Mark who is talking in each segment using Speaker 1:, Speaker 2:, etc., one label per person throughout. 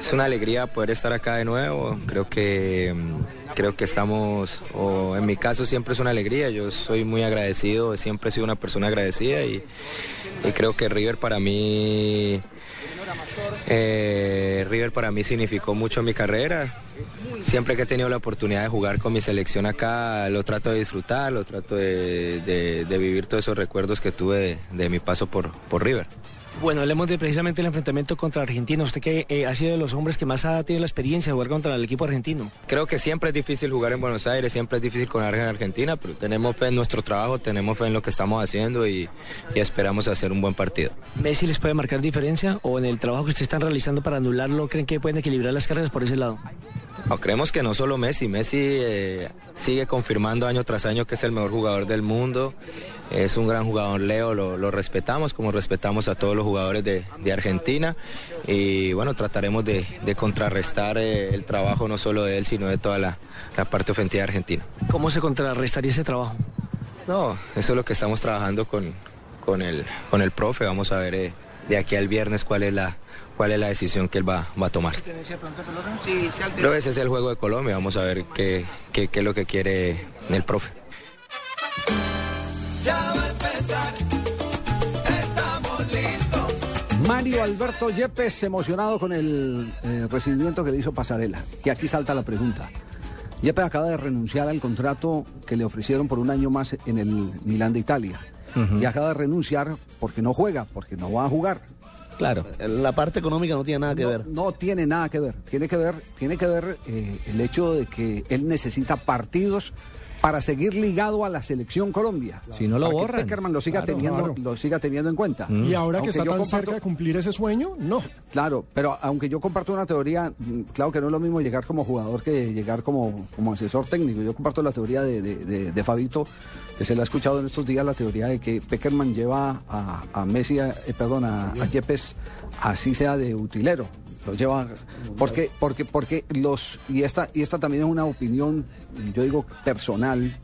Speaker 1: Es una alegría poder estar acá de nuevo. Creo que mm, creo que estamos, o en mi caso siempre es una alegría. Yo soy muy agradecido. Siempre he sido una persona agradecida y, creo que River para mí eh, River para mí significó mucho en mi carrera. Siempre que he tenido la oportunidad de jugar con mi selección acá, lo trato de disfrutar, lo trato de vivir todos esos recuerdos que tuve de, de mi paso por, por River.
Speaker 2: Bueno, hablemos de precisamente el enfrentamiento contra Argentina. Usted que eh, ha sido de los hombres que más ha tenido la experiencia de jugar contra el equipo argentino.
Speaker 1: Creo que siempre es difícil jugar en Buenos Aires, siempre es difícil en Argentina, pero tenemos fe en nuestro trabajo, tenemos fe en lo que estamos haciendo y, y esperamos hacer un buen partido.
Speaker 2: ¿Messi les puede marcar diferencia o en el trabajo que ustedes están realizando para anularlo creen que pueden equilibrar las carreras por ese lado?
Speaker 1: No, creemos que no solo Messi, Messi eh, sigue confirmando año tras año que es el mejor jugador del mundo, es un gran jugador Leo, lo, lo respetamos como respetamos a todos los jugadores de, de Argentina y bueno, trataremos de, de contrarrestar eh, el trabajo no solo de él, sino de toda la, la parte ofensiva argentina.
Speaker 2: ¿Cómo se contrarrestaría ese trabajo?
Speaker 1: No, eso es lo que estamos trabajando con, con, el, con el profe, vamos a ver eh, de aquí al viernes cuál es la, cuál es la decisión que él va, va a tomar. Pero ese es el juego de Colombia, vamos a ver qué, qué, qué es lo que quiere el profe.
Speaker 3: Mario Alberto Yepes emocionado con el eh, recibimiento que le hizo Pasarela. Y aquí salta la pregunta. Yepes acaba de renunciar al contrato que le ofrecieron por un año más en el Milán de Italia. Y acaba de renunciar porque no juega, porque no va a jugar.
Speaker 4: Claro. La parte económica no tiene nada que
Speaker 3: no,
Speaker 4: ver.
Speaker 3: No tiene nada que ver. Tiene que ver, tiene que ver eh, el hecho de que él necesita partidos para seguir ligado a la selección Colombia.
Speaker 5: Si no lo borran.
Speaker 3: Peckerman lo siga
Speaker 5: Claro,
Speaker 3: teniendo,
Speaker 5: claro.
Speaker 3: lo siga teniendo en cuenta.
Speaker 5: Y ahora
Speaker 3: Aunque
Speaker 5: que está tan
Speaker 3: comparto-
Speaker 5: cerca de cumplir ese sueño, no.
Speaker 3: Claro, pero aunque yo comparto una teoría, mm, claro que no es lo mismo llegar como jugador que llegar como, como asesor técnico. Yo comparto la teoría de, de- de- de Fabito, que se le ha escuchado en estos días, la teoría de que Peckerman lleva a, a Messi, a- eh, perdón, a, a Yepes, así sea de utilero. Lleva, porque, porque, porque los, y esta, y esta también es una opinión, yo digo, personal,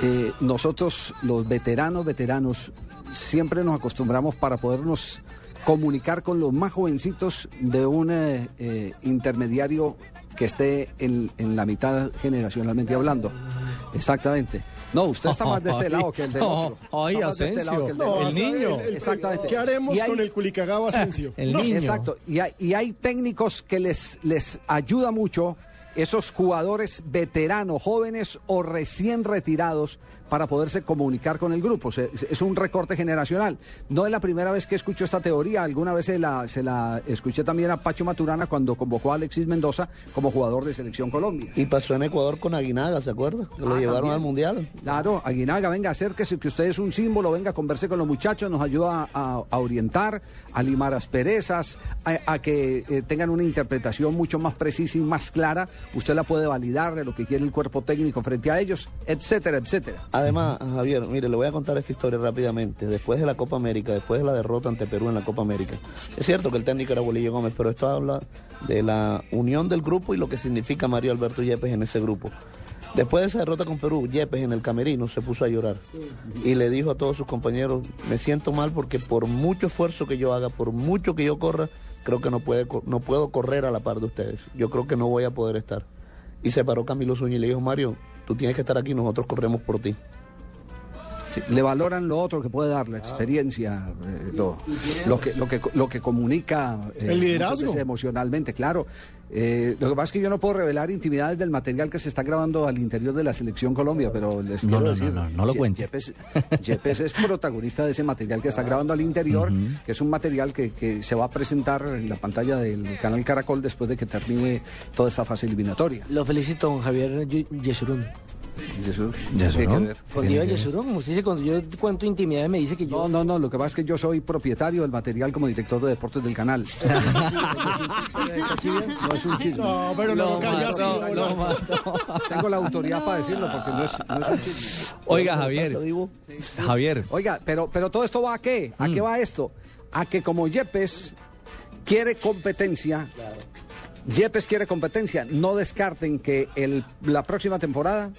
Speaker 3: eh, nosotros, los veteranos, veteranos, siempre nos acostumbramos para podernos comunicar con los más jovencitos de un eh, eh, intermediario que esté en, en la mitad generacionalmente hablando. Exactamente. No, usted está más de este lado que el del otro.
Speaker 5: Ay,
Speaker 3: Está más de este lado que el
Speaker 5: el niño.
Speaker 3: Exactamente.
Speaker 5: ¿Qué haremos
Speaker 3: hay-
Speaker 5: con el Culicagao Asensio? No.
Speaker 3: Exacto. Y hay, y hay técnicos que les, les ayuda mucho esos jugadores veteranos, jóvenes o recién retirados para poderse comunicar con el grupo. Se- Es un recorte generacional. No es la primera vez que escucho esta teoría. Alguna vez se la, se la escuché también a Pacho Maturana cuando convocó a Alexis Mendoza como jugador de Selección Colombia.
Speaker 4: Y pasó en Ecuador con Aguinaga, ¿se acuerda? Que lo
Speaker 3: Ah,
Speaker 4: llevaron
Speaker 3: también.
Speaker 4: al Mundial.
Speaker 3: Claro, Aguinaga, venga, acérquese, que usted es un símbolo, venga, converse con los muchachos, nos ayuda a, a orientar, a limar asperezas, a, a que eh, tengan una interpretación mucho más precisa y más clara. Usted la puede validar de lo que quiere el cuerpo técnico frente a ellos, etcétera, etcétera.
Speaker 4: Además, Javier, mire, le voy a contar esta historia rápidamente. Después de la Copa América, después de la derrota ante Perú en la Copa América, es cierto que el técnico era Bolillo Gómez, pero esto habla de la unión del grupo y lo que significa Mario Alberto Yepes en ese grupo. Después de esa derrota con Perú, Yepes en el camerino se puso a llorar y le dijo a todos sus compañeros, me siento mal porque por mucho esfuerzo que yo haga, por mucho que yo corra, creo que no, puedo correr a la par de ustedes. Yo creo que no voy a poder estar. Y se paró Camilo Zúñiga y le dijo, Mario, tú tienes que estar aquí, nosotros corremos por ti.
Speaker 3: Le valoran lo otro que puede dar, la experiencia, lo, que, lo, que, lo que comunica eh,
Speaker 5: El liderazgo.
Speaker 3: emocionalmente, claro. Eh, lo que pasa es que yo no puedo revelar intimidades del material que se está grabando al interior de la selección Colombia, pero les
Speaker 5: No,
Speaker 3: quiero
Speaker 5: no,
Speaker 3: decir,
Speaker 5: no, no, no lo cuente.
Speaker 3: Yepes, Yepes es protagonista de ese material que está grabando al interior, que es un material que, que se va a presentar en la pantalla del canal Caracol después de que termine toda esta fase eliminatoria.
Speaker 2: Lo felicito, don Javier Ye- Yesurún.
Speaker 3: Yesur.
Speaker 6: Yesur,
Speaker 3: Tiene que
Speaker 6: ¿no?
Speaker 3: ver.
Speaker 2: Con Diego Yesuro, como usted dice, cuando yo cuento intimidad me dice que yo...
Speaker 3: No, no, no, lo que pasa es que yo soy propietario del material como director de deportes del canal. No es un chisme.
Speaker 5: No, pero no lo hola.
Speaker 6: lo mató.
Speaker 3: Tengo la autoridad para decirlo porque no es, no es un chisme.
Speaker 6: Oiga, Javier. Javier.
Speaker 3: Oiga, pero, pero todo esto va a qué? ¿A qué va esto? A que como Yepes quiere competencia, Yepes quiere competencia, no descarten que el, la próxima temporada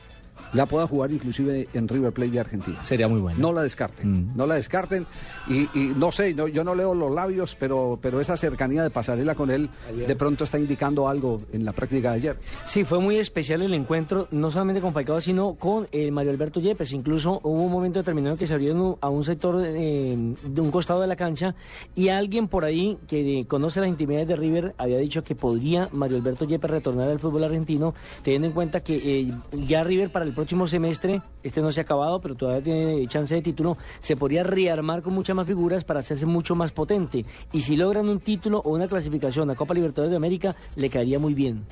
Speaker 3: la pueda jugar inclusive en River Plate de Argentina.
Speaker 6: Sería muy bueno.
Speaker 3: No la descarten, no la descarten. Y, y no sé, no- yo no leo los labios, pero, pero esa cercanía de pasarela con él de pronto está indicando algo en la práctica de ayer.
Speaker 2: Sí, fue muy especial el encuentro, no solamente con Falcao, sino con eh, Mario Alberto Yepes. Incluso hubo un momento determinado en que se abrieron a un sector eh, de un costado de la cancha y alguien por ahí que eh, conoce las intimidades de River había dicho que podría Mario Alberto Yepes retornar al fútbol argentino, teniendo en cuenta que eh, ya River para el próximo semestre, este no se ha acabado, pero todavía tiene chance de título, se podría rearmar con muchas más figuras para hacerse mucho más potente. Y si logran un título o una clasificación a Copa Libertadores de América, le caería muy bien.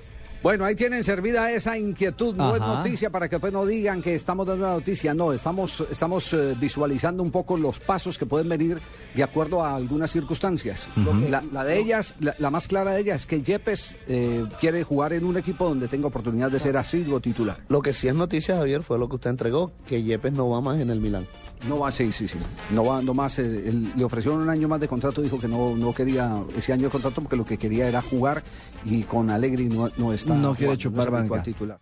Speaker 3: Bueno, ahí tienen servida esa inquietud. No es noticia para que después no digan que estamos dando una noticia. No, estamos, estamos eh, visualizando un poco los pasos que pueden venir de acuerdo a algunas circunstancias. la, la de ellas, la, la más clara de ellas es que Yepes eh, quiere jugar en un equipo donde tenga oportunidad de ser asiduo titular.
Speaker 4: Lo que sí es noticia, Javier, fue lo que usted entregó, que Yepes no va más en el Milán.
Speaker 3: No va, sí, sí, sí. No va, no más. eh, él- le ofrecieron un año más de contrato, dijo que no, no quería ese año de contrato porque lo que quería era jugar y con Alegri no, no está.
Speaker 6: No quiere chupar banca.
Speaker 3: titular.